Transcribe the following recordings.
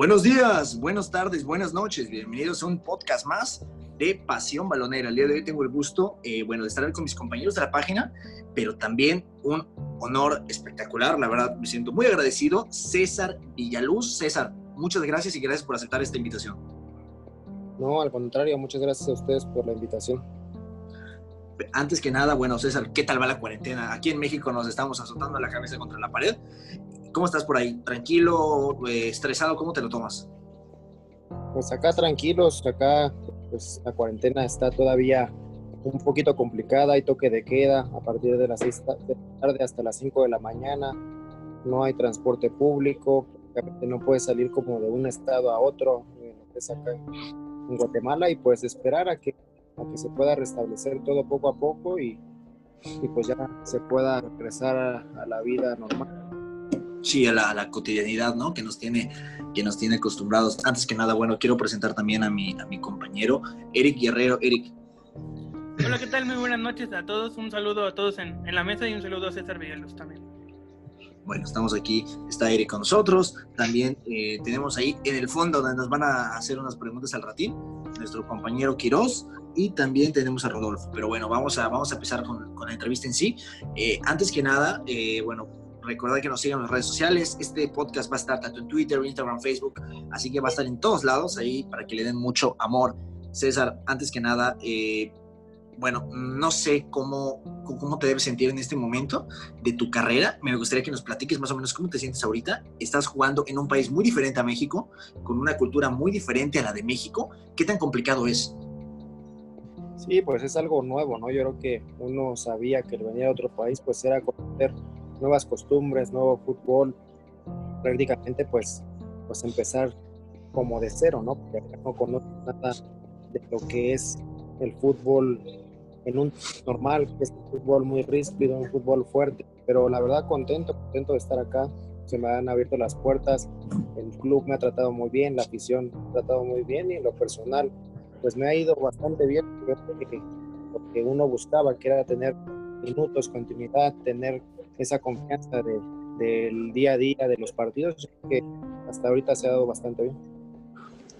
Buenos días, buenas tardes, buenas noches. Bienvenidos a un podcast más de Pasión Balonera. El día de hoy tengo el gusto, eh, bueno, de estar con mis compañeros de la página, pero también un honor espectacular. La verdad, me siento muy agradecido. César Villaluz. César, muchas gracias y gracias por aceptar esta invitación. No, al contrario, muchas gracias a ustedes por la invitación. Antes que nada, bueno, César, ¿qué tal va la cuarentena? Aquí en México nos estamos azotando la cabeza contra la pared. ¿Cómo estás por ahí? ¿Tranquilo? Eh, ¿Estresado? ¿Cómo te lo tomas? Pues acá tranquilos, acá pues la cuarentena está todavía un poquito complicada, hay toque de queda a partir de las 6 de la tarde hasta las 5 de la mañana, no hay transporte público, no puedes salir como de un estado a otro, es acá en Guatemala y pues esperar a que, se pueda restablecer todo poco a poco y pues ya se pueda regresar a la vida normal sí, a la, cotidianidad, ¿no? Que nos tiene, que nos tiene acostumbrados. Antes que nada, bueno, quiero presentar también a mi, a mi compañero, Eric Guerrero. Eric. Hola, ¿qué tal? Muy buenas noches a todos. Un saludo a todos en, en la mesa y un saludo a César Villaluz también. Bueno, estamos aquí, está Eric con nosotros. También eh, tenemos ahí en el fondo donde nos van a hacer unas preguntas al ratín, nuestro compañero Quiroz y también tenemos a Rodolfo. Pero bueno, vamos a, vamos a empezar con, con la entrevista en sí. Eh, antes que nada, eh, bueno, Recordad que nos sigan en las redes sociales. Este podcast va a estar tanto en Twitter, Instagram, Facebook, así que va a estar en todos lados ahí para que le den mucho amor. César, antes que nada, eh, bueno, no sé cómo, cómo te debes sentir en este momento de tu carrera. Me gustaría que nos platiques más o menos cómo te sientes ahorita. Estás jugando en un país muy diferente a México, con una cultura muy diferente a la de México. ¿Qué tan complicado es? Sí, pues es algo nuevo, ¿no? Yo creo que uno sabía que el venir a otro país, pues era conocer nuevas costumbres, nuevo fútbol, prácticamente pues, pues empezar como de cero, ¿no? Porque no conozco nada de lo que es el fútbol en un normal, que es un fútbol muy ríspido, un fútbol fuerte, pero la verdad contento, contento de estar acá, se me han abierto las puertas, el club me ha tratado muy bien, la afición me ha tratado muy bien y en lo personal pues me ha ido bastante bien, lo que uno buscaba, que era tener minutos, continuidad, tener esa confianza de, del día a día de los partidos, que hasta ahorita se ha dado bastante bien.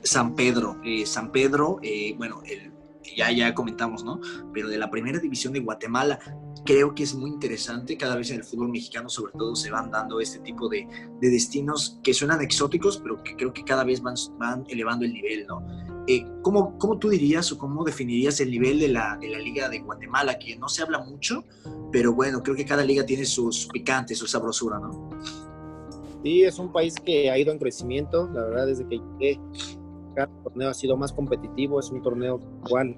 San Pedro, eh, San Pedro, eh, bueno, el, ya, ya comentamos, ¿no? Pero de la primera división de Guatemala, creo que es muy interesante, cada vez en el fútbol mexicano sobre todo se van dando este tipo de, de destinos que suenan exóticos, pero que creo que cada vez van, van elevando el nivel, ¿no? Eh, ¿cómo, ¿cómo, tú dirías o cómo definirías el nivel de la, de la, Liga de Guatemala? Que no se habla mucho, pero bueno, creo que cada liga tiene sus picantes, su sabrosura, ¿no? Sí, es un país que ha ido en crecimiento, la verdad, desde que llegué, cada torneo ha sido más competitivo, es un torneo igual,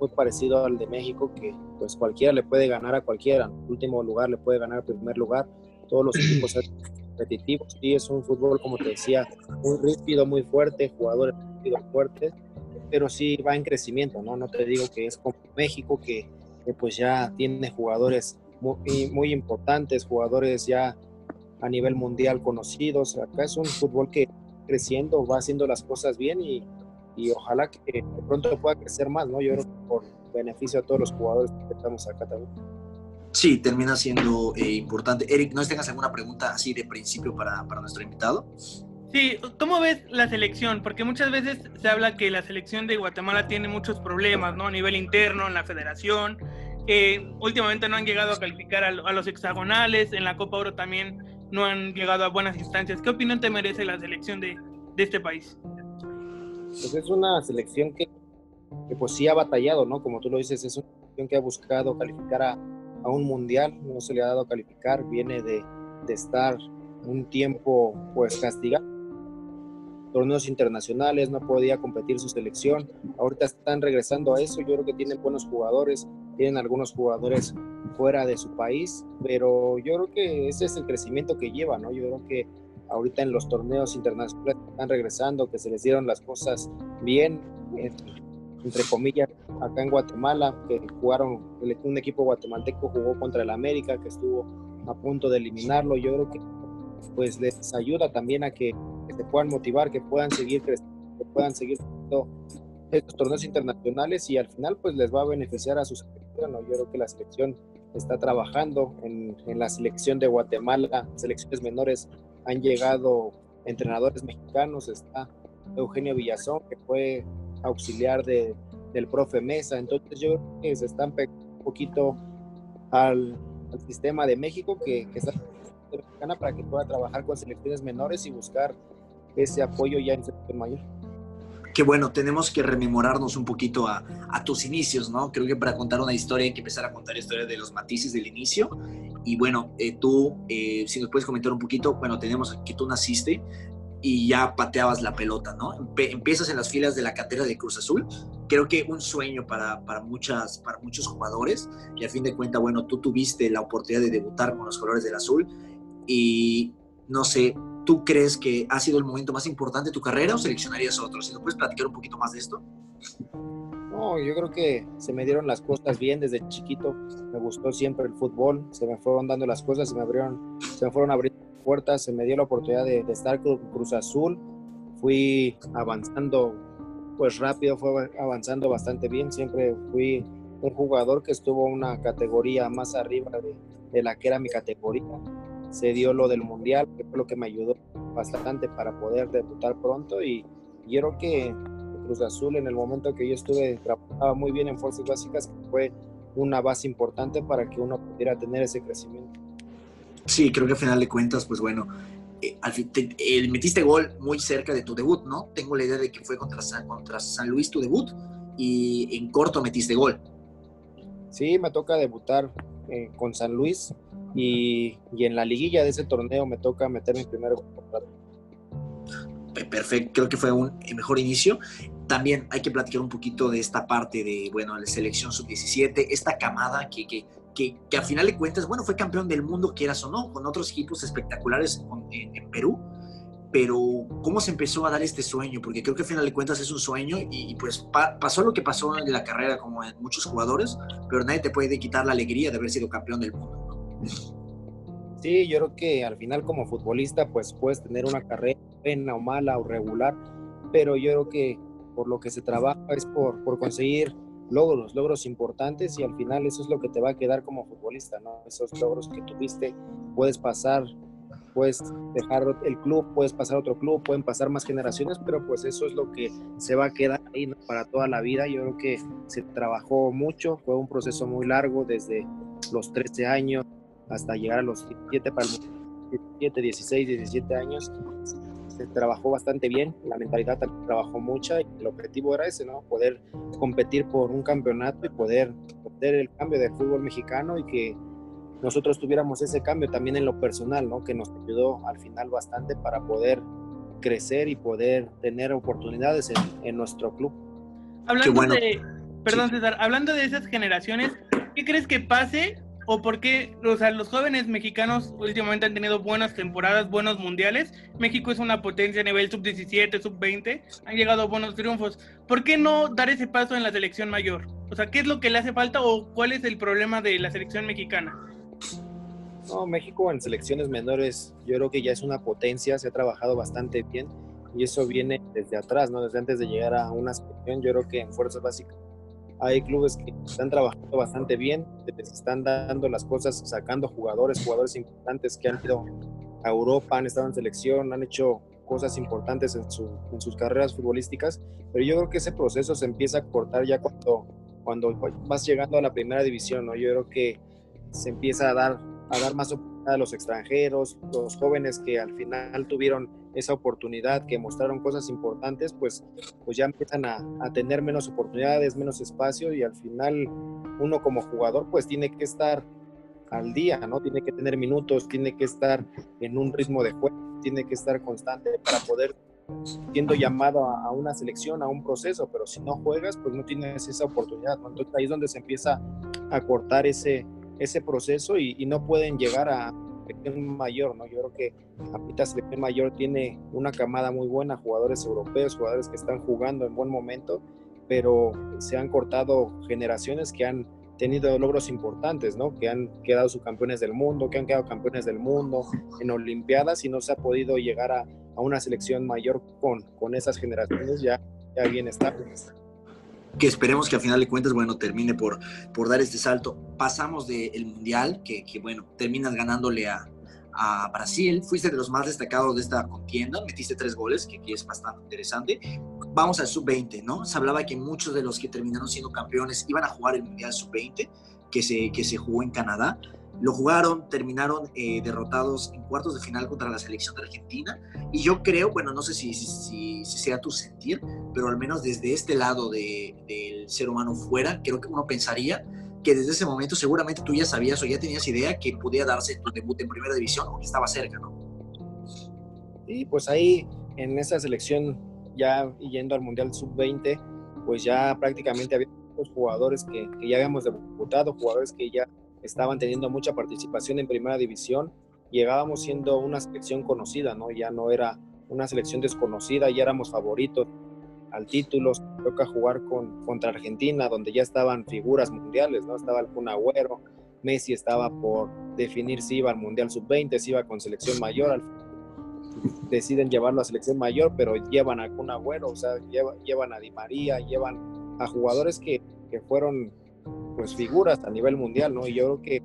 muy parecido al de México, que pues cualquiera le puede ganar a cualquiera, en último lugar le puede ganar el primer lugar, todos los equipos son competitivos, sí, es un fútbol, como te decía, muy rígido, muy fuerte, jugadores fuertes, pero sí va en crecimiento, ¿no? No te digo que es como México, que, pues ya tiene jugadores muy, muy importantes, jugadores ya a nivel mundial conocidos. Acá es un fútbol que creciendo, va haciendo las cosas bien y, y ojalá que de pronto pueda crecer más, ¿no? Yo creo que por beneficio a todos los jugadores que estamos acá también. Sí, termina siendo eh, importante. Eric, ¿no tengas alguna pregunta así de principio para, para nuestro invitado? Sí, ¿cómo ves la selección? Porque muchas veces se habla que la selección de Guatemala tiene muchos problemas, ¿no? A nivel interno, en la federación, que últimamente no han llegado a calificar a, los hexagonales, en la Copa Oro también no han llegado a buenas instancias. ¿Qué opinión te merece la selección de, de este país? Pues es una selección que, que, pues sí ha batallado, ¿no? Como tú lo dices, es una selección que ha buscado calificar a, a un mundial, no se le ha dado a calificar, viene de, de estar un tiempo pues castigado torneos internacionales, no podía competir su selección. Ahorita están regresando a eso, yo creo que tienen buenos jugadores, tienen algunos jugadores fuera de su país, pero yo creo que ese es el crecimiento que lleva, ¿no? Yo creo que ahorita en los torneos internacionales están regresando, que se les dieron las cosas bien, entre comillas, acá en Guatemala, que jugaron, un equipo guatemalteco jugó contra el América, que estuvo a punto de eliminarlo, yo creo que pues les ayuda también a que, se puedan motivar, que puedan seguir creciendo, que puedan seguir estos torneos internacionales y al final pues les va a beneficiar a su selección. Yo creo que la selección está trabajando en, en, la selección de Guatemala, selecciones menores han llegado entrenadores mexicanos, está Eugenio Villazón, que fue auxiliar de, del profe Mesa, entonces yo creo que se están un poquito al, sistema de México, que, que está mexicana para que pueda trabajar con selecciones menores y buscar ese apoyo ya en selección mayor que bueno, tenemos que rememorarnos un poquito a, tus inicios, ¿no? Creo que para contar una historia hay que empezar a contar la historia de los matices del inicio. Y bueno, eh, tú, eh, si nos puedes comentar un poquito, bueno, tenemos que tú naciste y ya pateabas la pelota, ¿no? empiezas en las filas de la cantera de Cruz Azul. Creo que un sueño para, para, muchas, para muchos jugadores. Y a fin de cuentas, bueno, tú tuviste la oportunidad de debutar con los colores del azul. Y no sé, ¿tú crees que ha sido el momento más importante de tu carrera o seleccionarías otro? Si nos puedes platicar un poquito más de esto. No, yo creo que se me dieron las cosas bien desde chiquito. Me gustó siempre el fútbol, se me fueron dando las cosas, se me abrieron, se me fueron abriendo puertas, se me dio la oportunidad de, estar con Cruz Azul. Fui avanzando pues rápido, fue avanzando bastante bien. Siempre fui un jugador que estuvo una categoría más arriba de, de la que era mi categoría se dio lo del mundial, que fue lo que me ayudó bastante para poder debutar pronto y, yo creo que Cruz Azul en el momento que yo estuve trabajaba muy bien en fuerzas básicas, fue una base importante para que uno pudiera tener ese crecimiento. Sí, creo que al final de cuentas, pues bueno, eh, al fin, metiste gol muy cerca de tu debut, ¿no? Tengo la idea de que fue contra San, contra San Luis tu debut y en corto metiste gol. Sí, me toca debutar eh, con San Luis y, en la liguilla de ese torneo me toca meter mi primer contrato. Perfecto, creo que fue un mejor inicio. También hay que platicar un poquito de esta parte de, bueno, la selección sub-17, esta camada que, que, que, que, a final de cuentas, bueno, fue campeón del mundo, quieras o no, con otros equipos espectaculares en, Perú, pero ¿cómo se empezó a dar este sueño? Porque creo que a final de cuentas es un sueño y, pues pasó lo que pasó en la carrera como en muchos jugadores, pero nadie te puede quitar la alegría de haber sido campeón del mundo. Sí, yo creo que al final como futbolista pues puedes tener una carrera buena o mala o regular, pero yo creo que por lo que se trabaja es por, por conseguir logros, logros importantes y al final eso es lo que te va a quedar como futbolista, ¿no? Esos logros que tuviste, puedes pasar, puedes dejar el club, puedes pasar a otro club, pueden pasar más generaciones, pero pues eso es lo que se va a quedar ahí para toda la vida. Yo creo que se trabajó mucho, fue un proceso muy largo desde los 13 años, hasta llegar a los 17 para 17, 16, 17 años. Se trabajó bastante bien, la mentalidad también trabajó mucho y el objetivo era ese, ¿no? Poder competir por un campeonato y poder tener el cambio de fútbol mexicano y que nosotros tuviéramos ese cambio también en lo personal, ¿no? Que nos ayudó al final bastante para poder crecer y poder tener oportunidades en, en nuestro club. Hablando de, perdón César, hablando de esas generaciones, ¿qué crees que pase o por qué o sea, los jóvenes mexicanos últimamente han tenido buenas temporadas, buenos mundiales. México es una potencia a nivel sub-17, sub-20, han llegado a buenos triunfos. ¿Por qué no dar ese paso en la selección mayor? O sea, ¿qué es lo que le hace falta o cuál es el problema de la selección mexicana? No, México en selecciones menores yo creo que ya es una potencia, se ha trabajado bastante bien y eso viene desde atrás, ¿no? Desde antes de llegar a una selección, yo creo que en fuerzas básicas hay clubes que están trabajando bastante bien, les están dando las cosas, sacando jugadores, jugadores importantes que han ido a Europa, han estado en selección, han hecho cosas importantes en, sus carreras futbolísticas, pero yo creo que ese proceso se empieza a cortar ya cuando, cuando vas llegando a la primera división, ¿no? Yo creo que se empieza a dar, a dar más oportunidad a los extranjeros, los jóvenes que al final tuvieron esa oportunidad, que mostraron cosas importantes, pues, pues ya empiezan a, a, tener menos oportunidades, menos espacio y al final uno como jugador pues tiene que estar al día, ¿no? Tiene que tener minutos, tiene que estar en un ritmo de juego, tiene que estar constante para poder siendo llamado a, una selección, a un proceso, pero si no juegas, pues no tienes esa oportunidad, ¿no? Entonces ahí es donde se empieza a cortar ese, ese proceso y, y no pueden llegar a, selección mayor, ¿no? Yo creo que ahorita selección mayor tiene una camada muy buena, jugadores europeos, jugadores que están jugando en buen momento, pero se han cortado generaciones que han tenido logros importantes, ¿no? Que han quedado subcampeones del mundo, que han quedado campeones del mundo en Olimpiadas y no se ha podido llegar a, a una selección mayor con, con esas generaciones ya, ya bien estables que esperemos que al final de cuentas, bueno, termine por, por dar este salto. Pasamos del Mundial, que, que, bueno, terminas ganándole a, a Brasil, fuiste de los más destacados de esta contienda, metiste tres goles, que, que es bastante interesante. Vamos al sub-20, ¿no? Se hablaba que muchos de los que terminaron siendo campeones iban a jugar el Mundial sub-20, que se, que se jugó en Canadá. Lo jugaron, terminaron eh, derrotados en cuartos de final contra la selección de Argentina. Y yo creo, bueno, no sé si, si, si sea tu sentir, pero al menos desde este lado de, del ser humano fuera, creo que uno pensaría que desde ese momento seguramente tú ya sabías o ya tenías idea que podía darse tu debut en primera división o que estaba cerca, ¿no? Sí, pues ahí en esa selección, ya yendo al Mundial Sub-20, pues ya prácticamente había jugadores que, que ya habíamos debutado, jugadores que ya estaban teniendo mucha participación en primera división, llegábamos siendo una selección conocida, ¿no? Ya no era una selección desconocida, ya éramos favoritos al título, toca jugar con, contra Argentina, donde ya estaban figuras mundiales, ¿no? Estaba el Kun Agüero, Messi estaba por definir si iba al Mundial Sub-20, si iba con selección mayor, deciden llevarlo a selección mayor, pero llevan a Kun Agüero, o sea, llevan a Di María, llevan a jugadores que, que fueron pues figuras a nivel mundial, ¿no? Y yo creo que,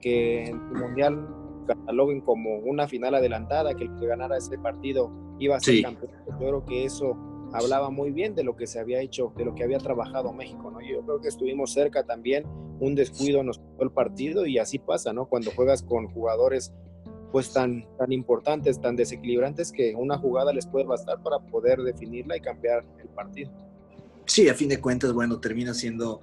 que en el mundial cataloguen como una final adelantada, que el que ganara ese partido iba a ser campeón. Yo creo que eso hablaba muy bien de lo que se había hecho, de lo que había trabajado México, ¿no? Yo creo que estuvimos cerca también, un descuido nos quitó el partido y así pasa, ¿no? Cuando juegas con jugadores pues tan, tan importantes, tan desequilibrantes que una jugada les puede bastar para poder definirla y cambiar el partido. Sí, a fin de cuentas, bueno, termina siendo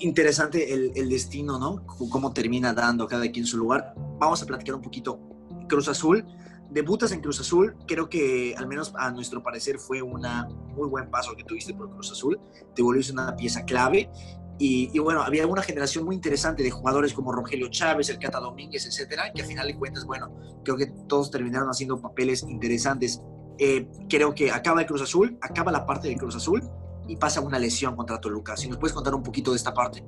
interesante el, destino, ¿no? Cómo termina dando cada quien su lugar. Vamos a platicar un poquito. Cruz Azul, debutas en Cruz Azul, creo que al menos a nuestro parecer fue un muy buen paso que tuviste por Cruz Azul, te volviste una pieza clave y, bueno, había una generación muy interesante de jugadores como Rogelio Chávez, el Cata Domínguez, etcétera, que al final de cuentas, bueno, creo que todos terminaron haciendo papeles interesantes. Eh, creo que acaba el Cruz Azul, acaba la parte de Cruz Azul y pasa una lesión contra Toluca. Si nos puedes contar un poquito de esta parte.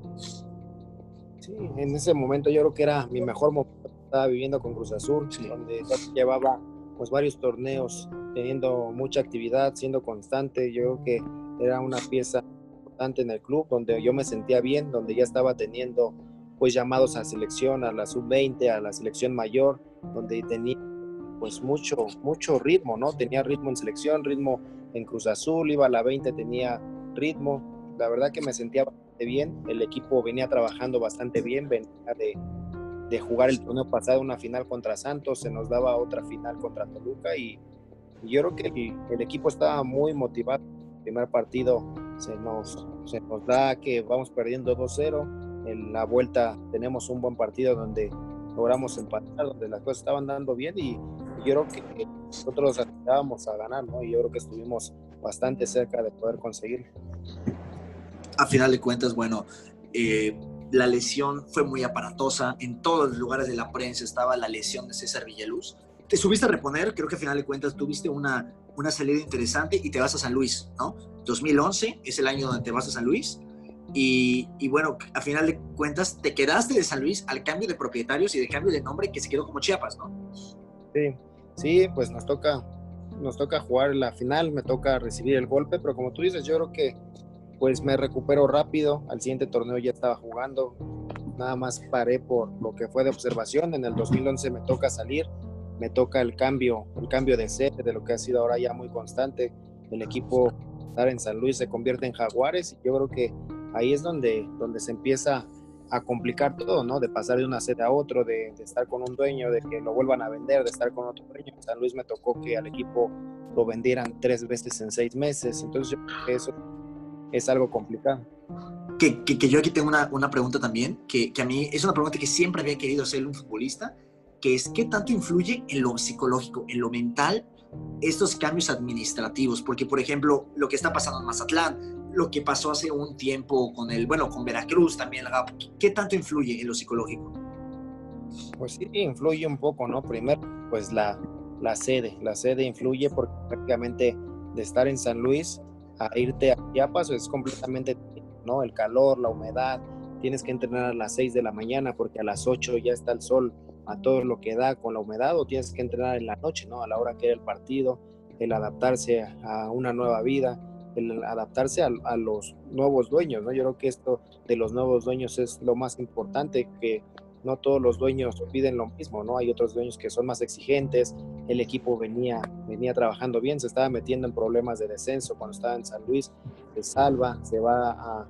Sí, en ese momento yo creo que era mi mejor momento. Estaba viviendo con Cruz Azul, donde llevaba pues varios torneos teniendo mucha actividad, siendo constante. Yo creo que era una pieza importante en el club, donde yo me sentía bien, donde ya estaba teniendo pues llamados a selección, a la sub-20, a la selección mayor, donde tenía pues mucho, mucho ritmo, ¿no? Tenía ritmo en selección, ritmo en Cruz Azul, iba a la 20, tenía ritmo. La verdad que me sentía bastante bien. El equipo venía trabajando bastante bien, venía de, de jugar el torneo pasado una final contra Santos, se nos daba otra final contra Toluca y, yo creo que el, equipo estaba muy motivado. Primer partido se nos, se nos da que vamos perdiendo 2-0. En la vuelta tenemos un buen partido donde logramos empatar, donde las cosas estaban dando bien y, yo creo que nosotros aspirábamos a ganar, ¿no? Y yo creo que estuvimos bastante cerca de poder conseguirlo. A final de cuentas, bueno, eh, la lesión fue muy aparatosa. En todos los lugares de la prensa estaba la lesión de César Villaluz. Te subiste a reponer, creo que a final de cuentas tuviste una, una salida interesante y te vas a San Luis, ¿no? 2011 es el año donde te vas a San Luis. Y, y, bueno, a final de cuentas te quedaste de San Luis al cambio de propietarios y de cambio de nombre que se quedó como Chiapas, ¿no? Sí, sí, pues nos toca, nos toca jugar la final, me toca recibir el golpe, pero como tú dices, yo creo que pues me recupero rápido, al siguiente torneo ya estaba jugando, nada más paré por lo que fue de observación, en el 2011 me toca salir, me toca el cambio, el cambio de sede, de lo que ha sido ahora ya muy constante, el equipo estar en San Luis se convierte en Jaguares y yo creo que ahí es donde, donde se empieza a complicar todo, ¿no? De pasar de una sede a otro, de, estar con un dueño, de que lo vuelvan a vender, de estar con otro dueño. En San Luis me tocó que al equipo lo vendieran tres veces en seis meses, entonces yo creo que eso es algo complicado. Que, que, yo aquí tengo una, una pregunta también, que, que, a mí es una pregunta que siempre había querido hacer un futbolista, que es ¿qué tanto influye en lo psicológico, en lo mental, estos cambios administrativos? Porque, por ejemplo, lo que está pasando en Mazatlán, lo que pasó hace un tiempo con el, bueno, con Veracruz también, ¿qué tanto influye en lo psicológico? Pues sí, influye un poco, ¿no? Primero, pues la, la sede, la sede influye porque prácticamente de estar en San Luis a irte a Chiapas es completamente, ¿no? El calor, la humedad, tienes que entrenar a las 6 de la mañana porque a las 8 ya está el sol a todo lo que da con la humedad o tienes que entrenar en la noche, ¿no? A la hora que era el partido, el adaptarse a una nueva vida el adaptarse a, los nuevos dueños, ¿no? Yo creo que esto de los nuevos dueños es lo más importante, que no todos los dueños piden lo mismo, ¿no? Hay otros dueños que son más exigentes, el equipo venía, venía trabajando bien, se estaba metiendo en problemas de descenso cuando estaba en San Luis, se salva, se va a,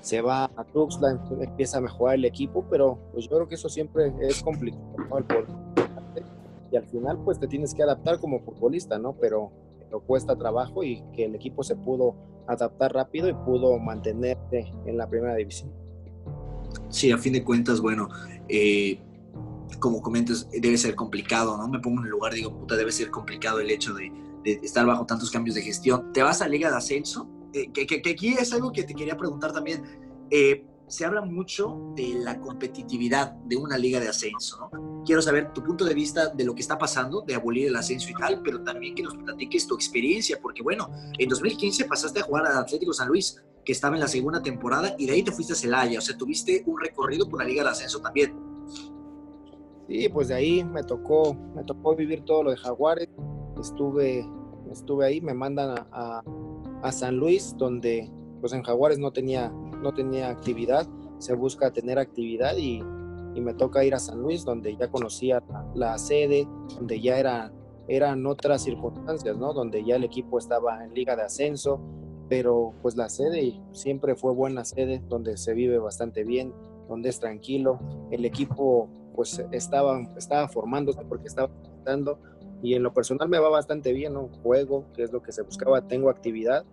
se va a Tuxtla, empieza a mejorar el equipo, pero pues yo creo que eso siempre es complicado, Y al final pues te tienes que adaptar como futbolista, ¿no? Pero, cuesta trabajo y que el equipo se pudo adaptar rápido y pudo mantenerse en la primera división. Sí, a fin de cuentas, bueno, eh, como comentas, debe ser complicado, ¿no? Me pongo en el lugar, digo, puta, debe ser complicado el hecho de, estar bajo tantos cambios de gestión. ¿Te vas a Liga de Ascenso? Eh, que, que, aquí es algo que te quería preguntar también. Eh, se habla mucho de la competitividad de una liga de ascenso, ¿no? Quiero saber tu punto de vista de lo que está pasando, de abolir el ascenso y tal, pero también que nos platiques tu experiencia, porque bueno, en 2015 pasaste a jugar al Atlético San Luis, que estaba en la segunda temporada, y de ahí te fuiste a Celaya, o sea, tuviste un recorrido por la liga de ascenso también. Sí, pues de ahí me tocó, me tocó vivir todo lo de Jaguares, estuve, estuve ahí, me mandan a, a San Luis, donde pues en Jaguares no tenía, no tenía actividad, se busca tener actividad y, me toca ir a San Luis, donde ya conocía la, sede, donde ya era, eran otras circunstancias, ¿no? Donde ya el equipo estaba en liga de ascenso, pero pues la sede siempre fue buena sede, donde se vive bastante bien, donde es tranquilo, el equipo pues estaba, estaba formándose porque estaba y en lo personal me va bastante bien, ¿no? Juego, que es lo que se buscaba, tengo actividad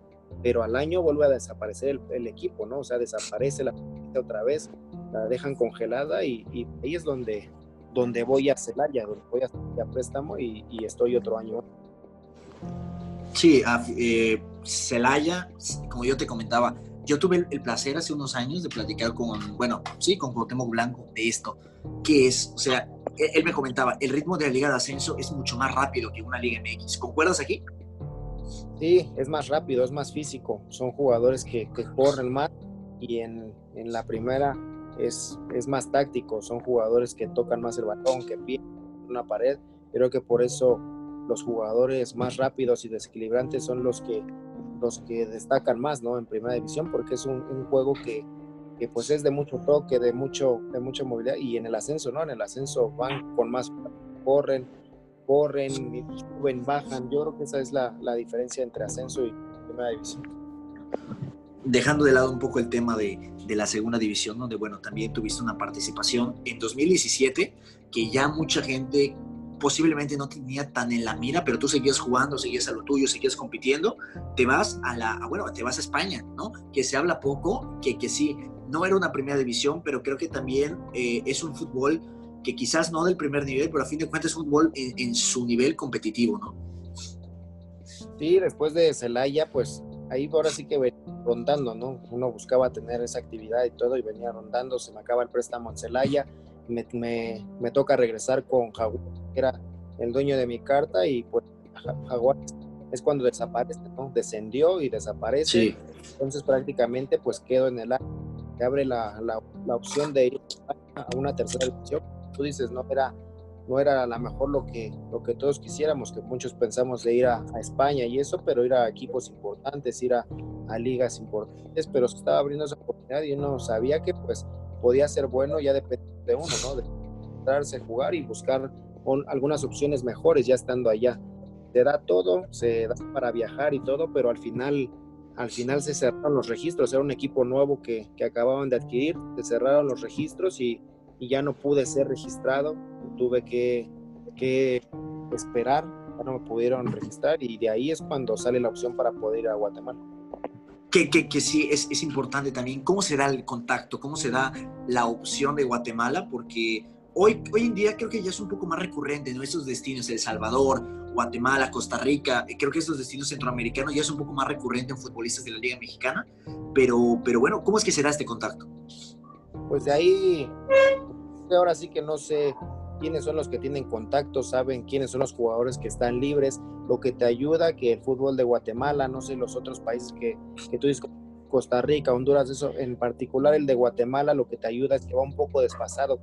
pero al año vuelve a desaparecer el, equipo, ¿no? O sea, desaparece la otra vez, la dejan congelada y, ahí es donde, donde voy a Celaya, donde voy a, préstamo y, estoy otro año. Sí, eh, Celaya, como yo te comentaba, yo tuve el, placer hace unos años de platicar con, bueno, sí, con Cuauhtémoc Blanco de esto, que es, o sea, él, él me comentaba, el ritmo de la Liga de Ascenso es mucho más rápido que una Liga MX. ¿Concuerdas aquí? Sí, es más rápido, es más físico. Son jugadores que, corren más y en, la primera es, es, más táctico. Son jugadores que tocan más el balón, que pierden una pared. Creo que por eso los jugadores más rápidos y desequilibrantes son los que, los que destacan más ¿no? en primera división porque es un, juego que, que, pues es de mucho toque, de, mucho, de mucha movilidad y en el ascenso, ¿no? En el ascenso van con más, corren, corren, suben, bajan. Yo creo que esa es la, la diferencia entre ascenso y primera división. Dejando de lado un poco el tema de, de, la segunda división, donde, bueno, también tuviste una participación en 2017, que ya mucha gente posiblemente no tenía tan en la mira, pero tú seguías jugando, seguías a lo tuyo, seguías compitiendo, te vas a la, bueno, te vas a España, ¿no? Que se habla poco, que, que sí, no era una primera división, pero creo que también eh, es un fútbol que quizás no del primer nivel, pero a fin de cuentas es fútbol en, su nivel competitivo, ¿no? Sí, después de Celaya, pues ahí ahora sí que venía rondando, ¿no? Uno buscaba tener esa actividad y todo y venía rondando, se me acaba el préstamo en Celaya, me, me, toca regresar con Jaguar, que era el dueño de mi carta y pues Jaguar es cuando desaparece, ¿no? Descendió y desaparece. Entonces prácticamente pues quedo en el aire. Se abre la, la, la opción de ir a una tercera división dices, no era, no era a lo mejor lo que, lo que todos quisiéramos, que muchos pensamos de ir a, España y eso, pero ir a equipos importantes, ir a, ligas importantes, pero se estaba abriendo esa oportunidad y uno sabía que pues podía ser bueno, ya depende de uno, ¿no? De entrarse, jugar y buscar algunas opciones mejores ya estando allá. Te da todo, se da para viajar y todo, pero al final al final se cerraron los registros, era un equipo nuevo que, que acababan de adquirir, se cerraron los registros y, y ya no pude ser registrado, tuve que, que esperar, ya no me pudieron registrar y de ahí es cuando sale la opción para poder ir a Guatemala. Que, que, que, sí, es, es, importante también. ¿Cómo se da el contacto? ¿Cómo se da la opción de Guatemala? Porque hoy, hoy en día creo que ya es un poco más recurrente, ¿no? Estos destinos, El Salvador, Guatemala, Costa Rica, creo que estos destinos centroamericanos ya es un poco más recurrente en futbolistas de la Liga Mexicana. Pero, pero bueno, ¿cómo es que se da este contacto? Pues de ahí ahora sí que no sé quiénes son los que tienen contacto, saben quiénes son los jugadores que están libres, lo que te ayuda que el fútbol de Guatemala, no sé, los otros países que, que tú dices, Costa Rica, Honduras, eso, en particular el de Guatemala, lo que te ayuda es que va un poco desfasado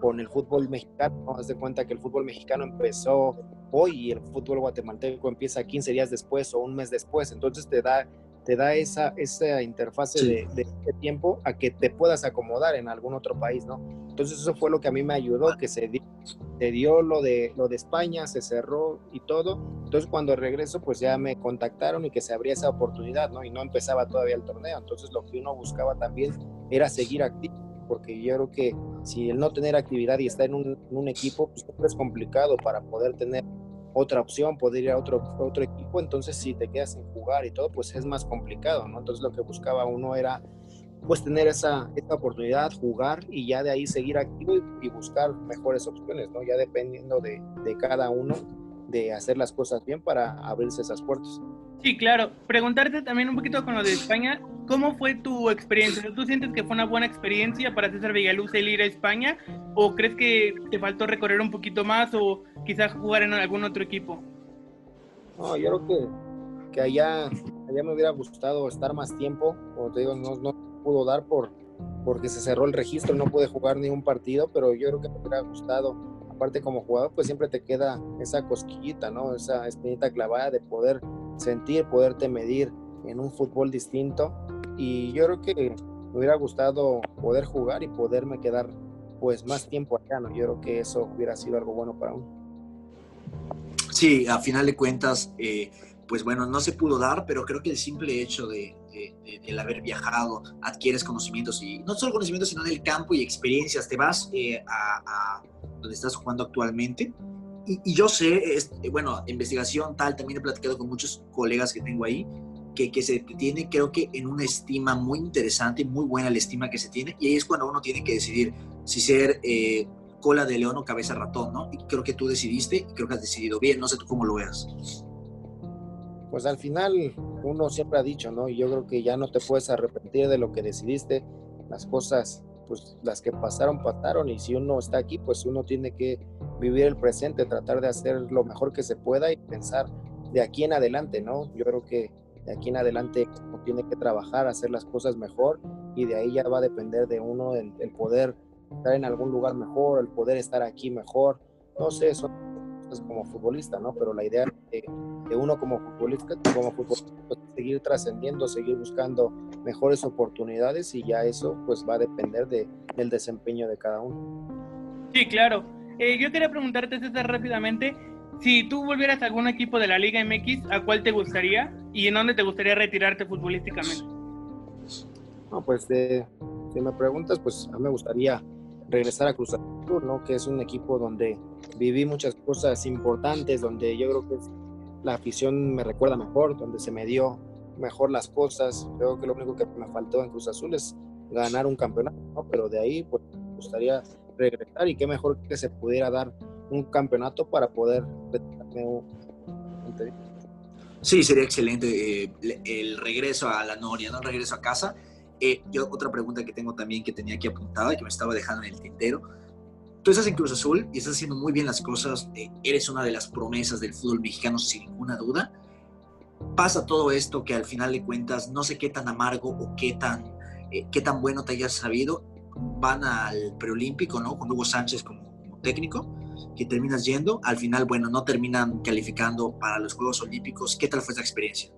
con el fútbol mexicano. Haz de cuenta que el fútbol mexicano empezó hoy y el fútbol guatemalteco empieza 15 días después o un mes después. Entonces te da te da esa, esa interfase de, de, tiempo a que te puedas acomodar en algún otro país, ¿no? Entonces eso fue lo que a mí me ayudó, que se dio, se dio lo, de, lo de España, se cerró y todo. Entonces cuando regreso, pues ya me contactaron y que se abría esa oportunidad, ¿no? Y no empezaba todavía el torneo. Entonces lo que uno buscaba también era seguir activo, porque yo creo que si el no tener actividad y estar en un, en un equipo, pues es complicado para poder tener otra opción, poder ir a otro, otro equipo, entonces si te quedas sin jugar y todo, pues es más complicado, ¿no? Entonces lo que buscaba uno era pues tener esa, esa oportunidad, jugar y ya de ahí seguir activo y, buscar mejores opciones, ¿no? Ya dependiendo de, de, cada uno, de hacer las cosas bien para abrirse esas puertas. Sí, claro. Preguntarte también un poquito con lo de España, ¿cómo fue tu experiencia? ¿Tú sientes que fue una buena experiencia para César Villaluz el ir a España? ¿O crees que te faltó recorrer un poquito más o quizás jugar en algún otro equipo? No, yo creo que, que allá, allá me hubiera gustado estar más tiempo. Te digo, no, no pudo dar por, porque se cerró el registro, no pude jugar ni un partido, pero yo creo que me hubiera gustado. Aparte como jugador, pues siempre te queda esa cosquillita, ¿no? Esa espinita clavada de poder sentir, poderte medir en un fútbol distinto. Y yo creo que me hubiera gustado poder jugar y poderme quedar pues más tiempo acá, ¿no? Yo creo que eso hubiera sido algo bueno para uno. Sí, a final de cuentas, eh, pues bueno, no se pudo dar, pero creo que el simple hecho de, el haber viajado, adquieres conocimientos y no solo conocimientos, sino del campo y experiencias, te vas eh, a, donde estás jugando actualmente. Y, yo sé, es, bueno, investigación tal, también he platicado con muchos colegas que tengo ahí, que, que se tiene, creo que en una estima muy interesante, muy buena la estima que se tiene, y ahí es cuando uno tiene que decidir si ser eh, cola de león o cabeza ratón, ¿no? Y creo que tú decidiste y creo que has decidido bien, no sé tú cómo lo veas. Pues al final uno siempre ha dicho, ¿no? Y yo creo que ya no te puedes arrepentir de lo que decidiste, las cosas, pues las que pasaron, pasaron, y si uno está aquí, pues uno tiene que vivir el presente, tratar de hacer lo mejor que se pueda y pensar de aquí en adelante, ¿no? Yo creo que de aquí en adelante uno tiene que trabajar, hacer las cosas mejor y de ahí ya va a depender de uno el, el poder estar en algún lugar mejor, el poder estar aquí mejor. No sé, eso es como futbolista, ¿no? Pero la idea de, de uno como futbolista, como futbolista, pues, seguir trascendiendo, seguir buscando mejores oportunidades y ya eso pues va a depender de, del desempeño de cada uno. Sí, claro. Eh, yo quería preguntarte, César, rápidamente, si tú volvieras a algún equipo de la Liga MX, ¿a cuál te gustaría y en dónde te gustaría retirarte futbolísticamente? No, pues de, si me preguntas, pues a mí me gustaría regresar a Cruz Azul, ¿no? Que es un equipo donde viví muchas cosas importantes, donde yo creo que la afición me recuerda mejor, donde se me dio mejor las cosas. Creo que lo único que me faltó en Cruz Azul es ganar un campeonato, ¿no? Pero de ahí, pues, me gustaría regresar y qué mejor que se pudiera dar un campeonato para poder Sí, sería excelente eh, el regreso a la Noria, ¿no? El regreso a casa eh, yo otra pregunta que tengo también que tenía aquí apuntada que me estaba dejando en el tintero. Tú estás en Cruz Azul y estás haciendo muy bien las cosas, eh, eres una de las promesas del fútbol mexicano sin ninguna duda. Pasa todo esto que al final de cuentas no sé qué tan amargo o qué tan, eh, qué tan bueno te hayas sabido. Van al preolímpico, ¿no? Con Hugo Sánchez como, como técnico, que terminas yendo. Al final, bueno, no terminan calificando para los Juegos Olímpicos. ¿Qué tal fue esa experiencia?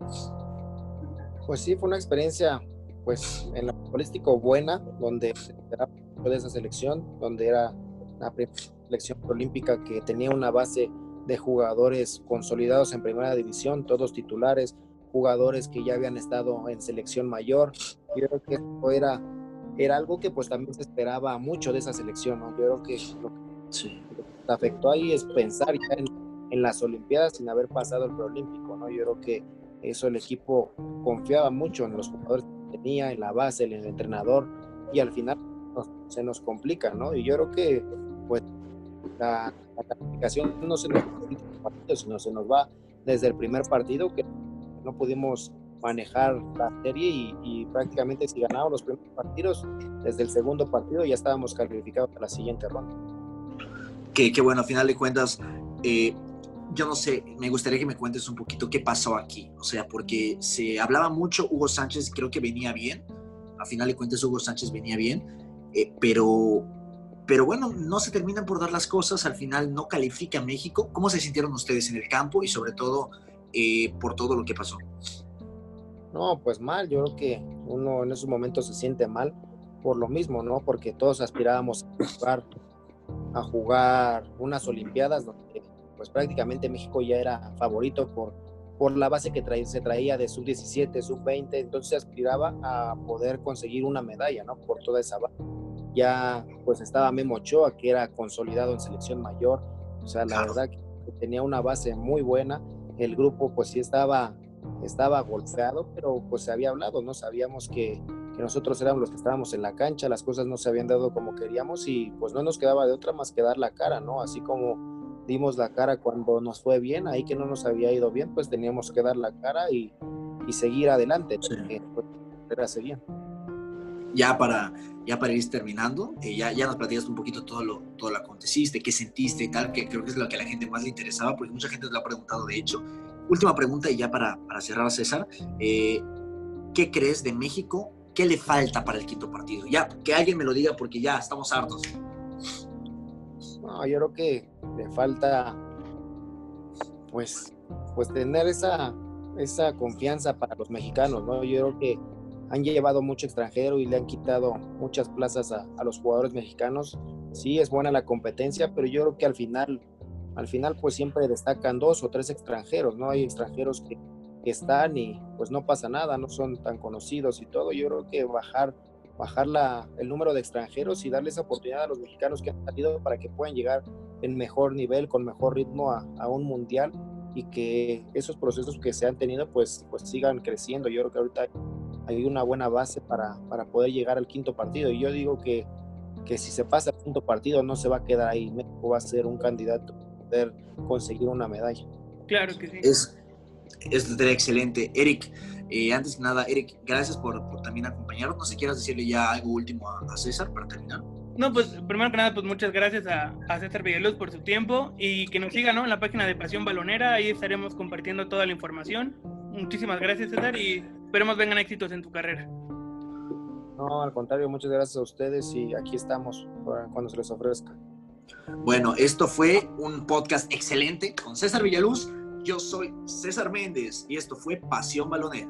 Pues sí, fue una experiencia pues en la futbolístico buena, donde era de esa selección, donde era la selección olímpica que tenía una base de jugadores consolidados en primera división, todos titulares, jugadores que ya habían estado en selección mayor. Yo creo que eso era, era algo que pues también se esperaba mucho de esa selección, ¿no? Yo creo que lo que afectó ahí es pensar ya en, en las Olimpiadas sin haber pasado el preolímpico, ¿no? Yo creo que eso el equipo confiaba mucho en los jugadores tenía, en la base, el entrenador, y al final se nos complica, ¿no? Y yo creo que, pues, la, calificación no se nos sino se nos va desde el primer partido, que no pudimos manejar la serie y, prácticamente si ganábamos los primeros partidos, desde el segundo partido ya estábamos calificados para la siguiente ronda. Qué, qué bueno, a final de cuentas, eh, yo no sé, me gustaría que me cuentes un poquito qué pasó aquí. O sea, porque se hablaba mucho, Hugo Sánchez creo que venía bien. A final de cuentas, Hugo Sánchez venía bien. Eh, pero, pero bueno, no se terminan por dar las cosas. Al final no califica México. ¿Cómo se sintieron ustedes en el campo y sobre todo eh, por todo lo que pasó? No, pues mal, yo creo que uno en esos momentos se siente mal por lo mismo, ¿no? Porque todos aspirábamos a jugar, a jugar unas Olimpiadas donde pues prácticamente México ya era favorito por, por la base que se traía de sub-17, sub-20, entonces aspiraba a poder conseguir una medalla, ¿no? Por toda esa base. Ya pues estaba Memo Ochoa, que era consolidado en selección mayor, o sea, la verdad que tenía una base muy buena, el grupo pues sí estaba, estaba golpeado, pero pues se había hablado, ¿no? Sabíamos que, que nosotros éramos los que estábamos en la cancha, las cosas no se habían dado como queríamos y pues no nos quedaba de otra más que dar la cara, ¿no? Así como dimos la cara cuando nos fue bien, ahí que no nos había ido bien, pues teníamos que dar la cara y, y seguir adelante, pues, era seguir. Ya para, ya para ir terminando, eh, ya, ya nos platicaste un poquito todo lo, todo lo aconteciste, qué sentiste y tal, que creo que es lo que a la gente más le interesaba, porque mucha gente te lo ha preguntado de hecho. Última pregunta y ya para, para cerrar, César, eh, ¿qué crees de México? ¿Qué le falta para el quinto partido? Ya, que alguien me lo diga porque ya estamos hartos. No, yo creo que le falta, pues, pues tener esa, esa confianza para los mexicanos, ¿no? Yo creo que han llevado mucho extranjero y le han quitado muchas plazas a, los jugadores mexicanos. Sí, es buena la competencia, pero yo creo que al final, al final, pues siempre destacan dos o tres extranjeros, ¿no? Hay extranjeros que, que están y pues no pasa nada, no son tan conocidos y todo. Yo creo que bajar bajar la, el número de extranjeros y darles oportunidad a los mexicanos que han salido para que puedan llegar en mejor nivel, con mejor ritmo a, a, un mundial y que esos procesos que se han tenido pues, pues sigan creciendo. Yo creo que ahorita hay una buena base para, para poder llegar al quinto partido y yo digo que, que si se pasa al quinto partido no se va a quedar ahí, México va a ser un candidato a poder conseguir una medalla. Claro que sí. Es, es excelente. Eric, eh, antes que nada, Eric, gracias por, también acompañarnos. No sé, quieras decirle ya algo último a, César para terminar. No, pues primero que nada, pues muchas gracias a, César Villaluz por su tiempo y que nos siga ¿no? en la página de Pasión Balonera. Ahí estaremos compartiendo toda la información. Muchísimas gracias, César, y esperemos vengan éxitos en tu carrera. No, al contrario, muchas gracias a ustedes y aquí estamos cuando se les ofrezca. Bueno, esto fue un podcast excelente con César Villaluz. Yo soy César Méndez y esto fue Pasión Balonera.